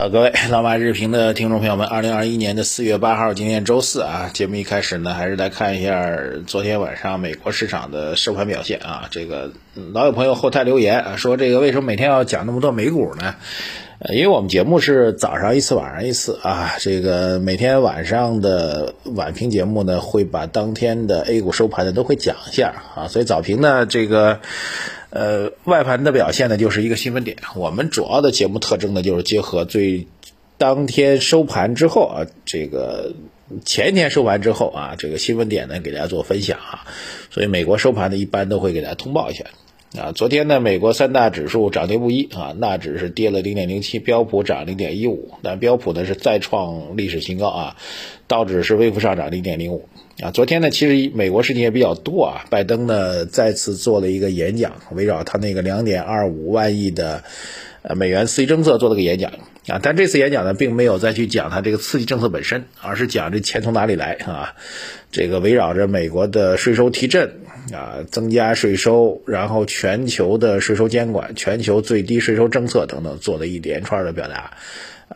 呃，各位老马日评的听众朋友们，二零二一年的四月八号，今天周四啊，节目一开始呢，还是来看一下昨天晚上美国市场的收盘表现啊。这个老有朋友后台留言啊，说这个为什么每天要讲那么多美股呢？呃，因为我们节目是早上一次，晚上一次啊。这个每天晚上的晚评节目呢，会把当天的 A 股收盘的都会讲一下啊。所以早评呢，这个。呃，外盘的表现呢，就是一个新闻点。我们主要的节目特征呢，就是结合最当天收盘之后啊，这个前天收盘之后啊，这个新闻点呢，给大家做分享啊。所以美国收盘呢，一般都会给大家通报一下啊。昨天呢，美国三大指数涨跌不一啊，纳指是跌了零点零七，标普涨零点一五，但标普呢是再创历史新高啊，道指是微幅上涨零点零五。啊，昨天呢，其实美国事情也比较多啊。拜登呢再次做了一个演讲，围绕他那个两点二五万亿的呃美元刺激政策做了个演讲啊。但这次演讲呢，并没有再去讲他这个刺激政策本身，而是讲这钱从哪里来啊。这个围绕着美国的税收提振啊，增加税收，然后全球的税收监管、全球最低税收政策等等，做了一连串的表达。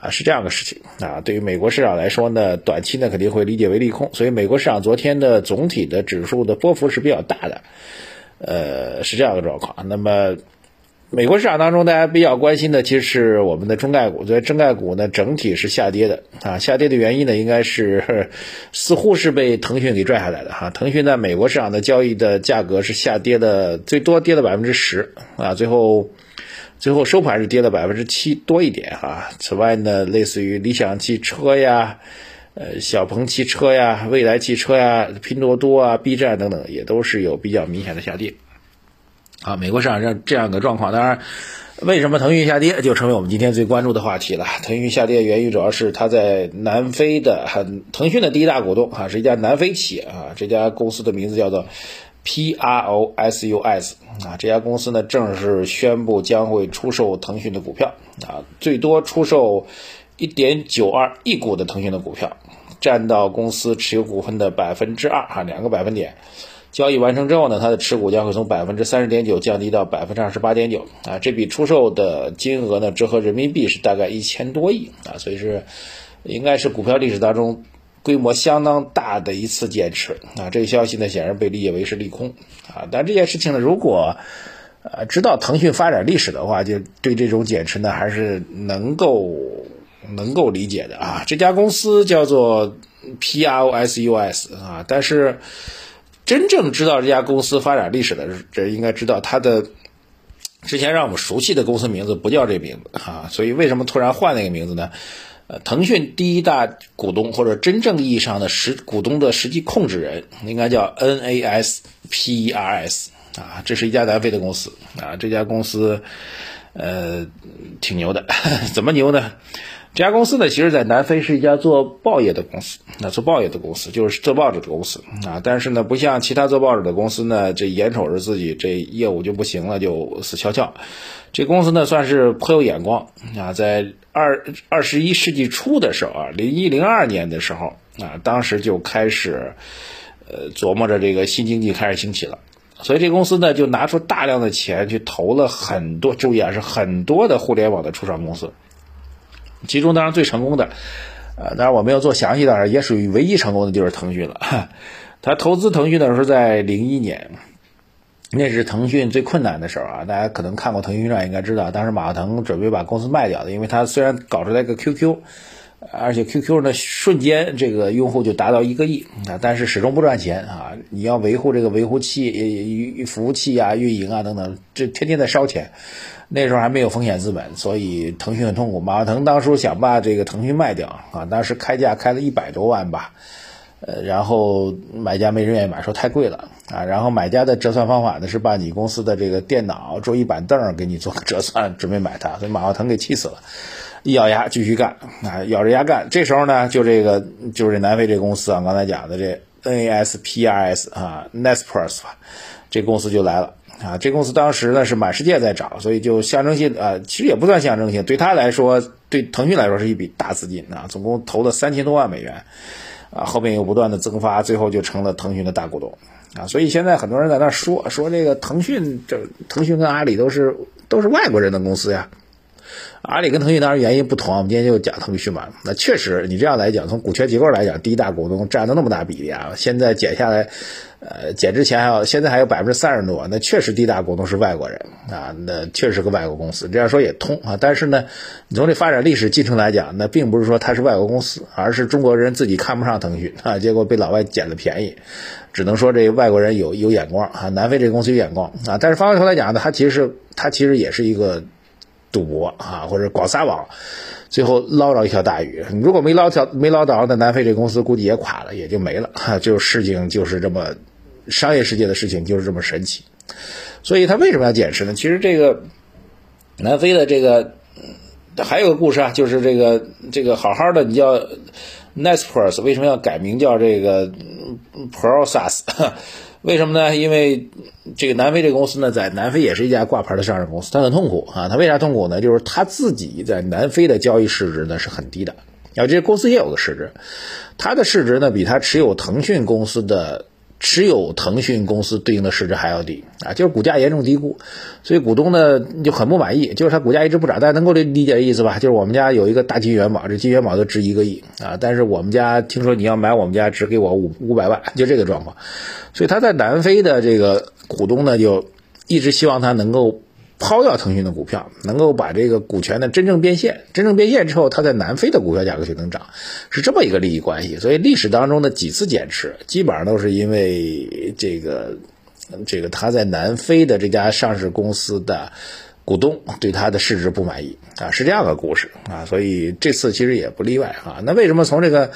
啊，是这样的事情啊。对于美国市场来说呢，短期呢肯定会理解为利空，所以美国市场昨天的总体的指数的波幅是比较大的，呃，是这样的状况。那么，美国市场当中大家比较关心的其实是我们的中概股，所以中概股呢整体是下跌的啊。下跌的原因呢，应该是 似乎是被腾讯给拽下来的哈。腾讯在美国市场的交易的价格是下跌的最多，跌了百分之十啊，最后。最后收盘是跌了百分之七多一点啊。此外呢，类似于理想汽车呀、呃小鹏汽车呀、蔚来汽车呀、拼多多啊、B 站等等，也都是有比较明显的下跌。啊，美国市场这这样个状况，当然，为什么腾讯下跌，就成为我们今天最关注的话题了。腾讯下跌原因主要是它在南非的，很腾讯的第一大股东啊，是一家南非企业啊，这家公司的名字叫做。P R O S U S 啊，这家公司呢正式宣布将会出售腾讯的股票啊，最多出售一点九二亿股的腾讯的股票，占到公司持有股份的百分之二啊，两个百分点。交易完成之后呢，它的持股将会从百分之三十点九降低到百分之二十八点九啊，这笔出售的金额呢折合人民币是大概一千多亿啊，所以是应该是股票历史当中。规模相当大的一次减持啊，这个消息呢显然被理解为是利空啊。但这件事情呢，如果呃知道腾讯发展历史的话，就对这种减持呢还是能够能够理解的啊。这家公司叫做 P R O S U S 啊，但是真正知道这家公司发展历史的人应该知道它的之前让我们熟悉的公司名字不叫这名字啊，所以为什么突然换那个名字呢？腾讯第一大股东或者真正意义上的实股东的实际控制人，应该叫 NASPERS 啊，这是一家南非的公司啊，这家公司呃挺牛的，怎么牛呢？这家公司呢，其实在南非是一家做报业的公司，那做报业的公司就是做报纸的公司。啊，但是呢，不像其他做报纸的公司呢，这眼瞅着自己这业务就不行了，就死翘翘。这公司呢，算是颇有眼光。啊，在二二十一世纪初的时候啊，零一零二年的时候啊，当时就开始呃琢磨着这个新经济开始兴起了，所以这公司呢，就拿出大量的钱去投了很多，注意啊，是很多的互联网的初创公司。其中当然最成功的，呃，当然我没有做详细的，也属于唯一成功的就是腾讯了。他投资腾讯的时候在零一年，那是腾讯最困难的时候啊。大家可能看过腾讯传，应该知道，当时马化腾准备把公司卖掉的，因为他虽然搞出来个 QQ，而且 QQ 呢瞬间这个用户就达到一个亿啊，但是始终不赚钱啊。你要维护这个维护器、服务器啊、运营啊等等，这天天在烧钱。那时候还没有风险资本，所以腾讯很痛苦。马化腾当初想把这个腾讯卖掉啊，当时开价开了一百多万吧，呃，然后买家没人愿意买，说太贵了啊。然后买家的折算方法呢是把你公司的这个电脑、桌椅板凳给你做个折算，准备买它，所以马化腾给气死了，一咬牙继续干啊，咬着牙干。这时候呢，就这个就是南非这公司啊，刚才讲的这 NASPRS 啊，Naspers 这公司就来了。啊，这公司当时呢是满世界在找，所以就象征性啊，其实也不算象征性，对他来说，对腾讯来说是一笔大资金啊，总共投了三千多万美元，啊，后面又不断的增发，最后就成了腾讯的大股东啊，所以现在很多人在那说说这个腾讯，这腾讯跟阿里都是都是外国人的公司呀，阿里跟腾讯当然原因不同啊，我们今天就讲腾讯嘛。那确实，你这样来讲，从股权结构来讲，第一大股东占了那么大比例啊，现在减下来，呃，减之前还有，现在还有百分之三十多，那确实第一大股东是外国人啊，那确实是个外国公司，这样说也通啊。但是呢，你从这发展历史进程来讲，那并不是说它是外国公司，而是中国人自己看不上腾讯啊，结果被老外捡了便宜，只能说这外国人有有眼光啊，南非这个公司有眼光啊。但是反过头来讲呢，它其实是它其实也是一个。赌博啊，或者广撒网，最后捞着一条大鱼。如果没捞条没捞着，那南非这公司估计也垮了，也就没了。哈，就事情就是这么，商业世界的事情就是这么神奇。所以他为什么要减持呢？其实这个南非的这个还有个故事啊，就是这个这个好好的你叫 Naspers，为什么要改名叫这个 Process？为什么呢？因为这个南非这个公司呢，在南非也是一家挂牌的上市公司，它很痛苦啊。它为啥痛苦呢？就是它自己在南非的交易市值呢是很低的，啊，这公司也有个市值，它的市值呢比它持有腾讯公司的。持有腾讯公司对应的市值还要低啊，就是股价严重低估，所以股东呢就很不满意，就是它股价一直不涨，大家能够理理解意思吧？就是我们家有一个大金元宝，这金元宝都值一个亿啊，但是我们家听说你要买我们家只给我五五百万，就这个状况，所以他在南非的这个股东呢就一直希望他能够。抛掉腾讯的股票，能够把这个股权呢真正变现，真正变现之后，它在南非的股票价格就能涨，是这么一个利益关系。所以历史当中的几次减持，基本上都是因为这个这个他在南非的这家上市公司的股东对他的市值不满意啊，是这样的故事啊。所以这次其实也不例外啊。那为什么从这个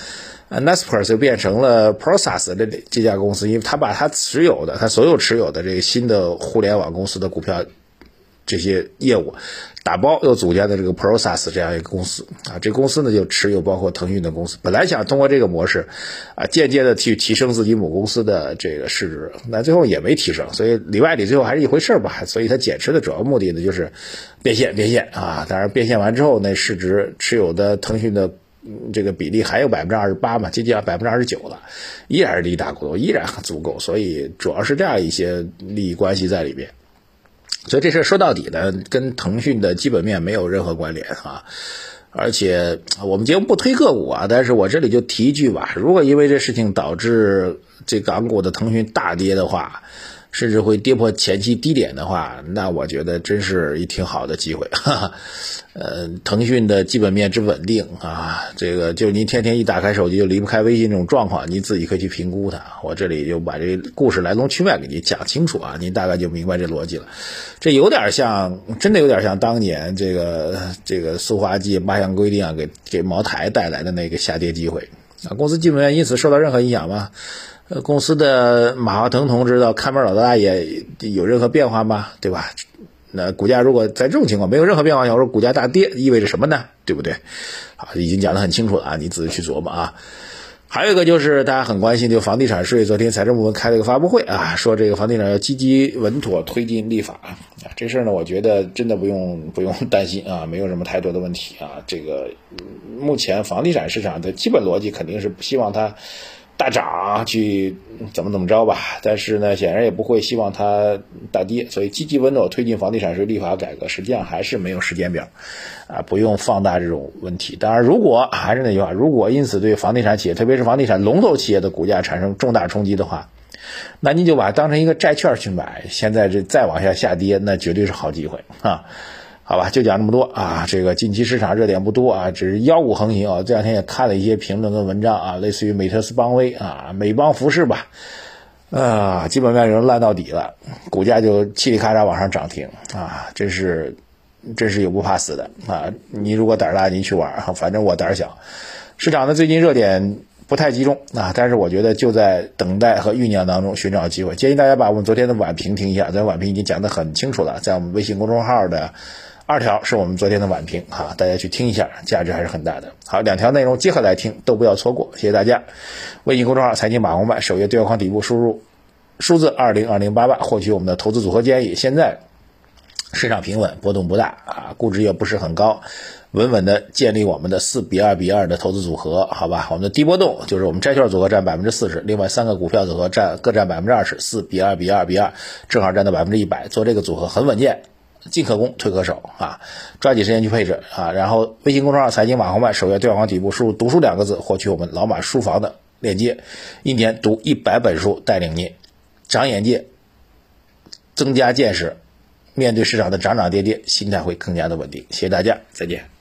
Naspers 变成了 Process 的这家公司？因为他把他持有的他所有持有的这个新的互联网公司的股票。这些业务打包又组建的这个 Process 这样一个公司啊，这公司呢就持有包括腾讯的公司，本来想通过这个模式啊，间接的去提升自己母公司的这个市值，那最后也没提升，所以里外里最后还是一回事吧。所以它减持的主要目的呢就是变现变现啊，当然变现完之后那市值持有的腾讯的这个比例还有百分之二十八嘛，接近百分之二十九了，依然是第一大股东，依然很足够，所以主要是这样一些利益关系在里边。所以这事儿说到底呢，跟腾讯的基本面没有任何关联啊！而且我们节目不推个股啊，但是我这里就提一句吧：如果因为这事情导致这港股的腾讯大跌的话，甚至会跌破前期低点的话，那我觉得真是一挺好的机会。哈哈。呃，腾讯的基本面之稳定啊，这个就您天天一打开手机就离不开微信这种状况，您自己可以去评估它。我这里就把这故事来龙去脉给您讲清楚啊，您大概就明白这逻辑了。这有点像，真的有点像当年这个这个塑化剂八项规定啊，给给茅台带来的那个下跌机会啊。公司基本面因此受到任何影响吗？呃，公司的马化腾同志到看门老大爷有任何变化吗？对吧？那股价如果在这种情况没有任何变化，要说股价大跌意味着什么呢？对不对？好，已经讲得很清楚了啊，你仔细去琢磨啊。还有一个就是大家很关心，就房地产税，昨天财政部门开了一个发布会啊，说这个房地产要积极稳妥推进立法啊。这事儿呢，我觉得真的不用不用 担心啊，没有什么太多的问题啊。这个目前房地产市场的基本逻辑肯定是不希望它。大涨去怎么怎么着吧，但是呢，显然也不会希望它大跌，所以积极稳妥推进房地产税立法改革，实际上还是没有时间表，啊，不用放大这种问题。当然，如果还是那句话，如果因此对房地产企业，特别是房地产龙头企业的股价产生重大冲击的话，那你就把它当成一个债券去买，现在这再往下下跌，那绝对是好机会啊。好吧，就讲这么多啊。这个近期市场热点不多啊，只是妖股横行啊。这两天也看了一些评论跟文章啊，类似于美特斯邦威啊、美邦服饰吧，啊，基本面已经烂到底了，股价就嘁里咔嚓往上涨停啊，真是真是有不怕死的啊。你如果胆儿大，你去玩啊，反正我胆儿小。市场的最近热点不太集中啊，但是我觉得就在等待和酝酿当中寻找机会。建议大家把我们昨天的晚评听一下，咱晚评已经讲得很清楚了，在我们微信公众号的。二条是我们昨天的晚评哈，大家去听一下，价值还是很大的。好，两条内容结合来听，都不要错过，谢谢大家。微信公众号财经马红漫首页对话框底部输入数字二零二零八八，获取我们的投资组合建议。现在市场平稳，波动不大啊，估值也不是很高，稳稳的建立我们的四比二比二的投资组合，好吧？我们的低波动就是我们债券组合占百分之四十，另外三个股票组合占各占百分之二十，四比二比二比二，正好占到百分之一百，做这个组合很稳健。进可攻，退可守啊，抓紧时间去配置啊。然后微信公众号财经马红漫首页对话框底部输入“读书”两个字，获取我们老马书房的链接，一年读一百本书，带领您长眼界、增加见识，面对市场的涨涨跌跌，心态会更加的稳定。谢谢大家，再见。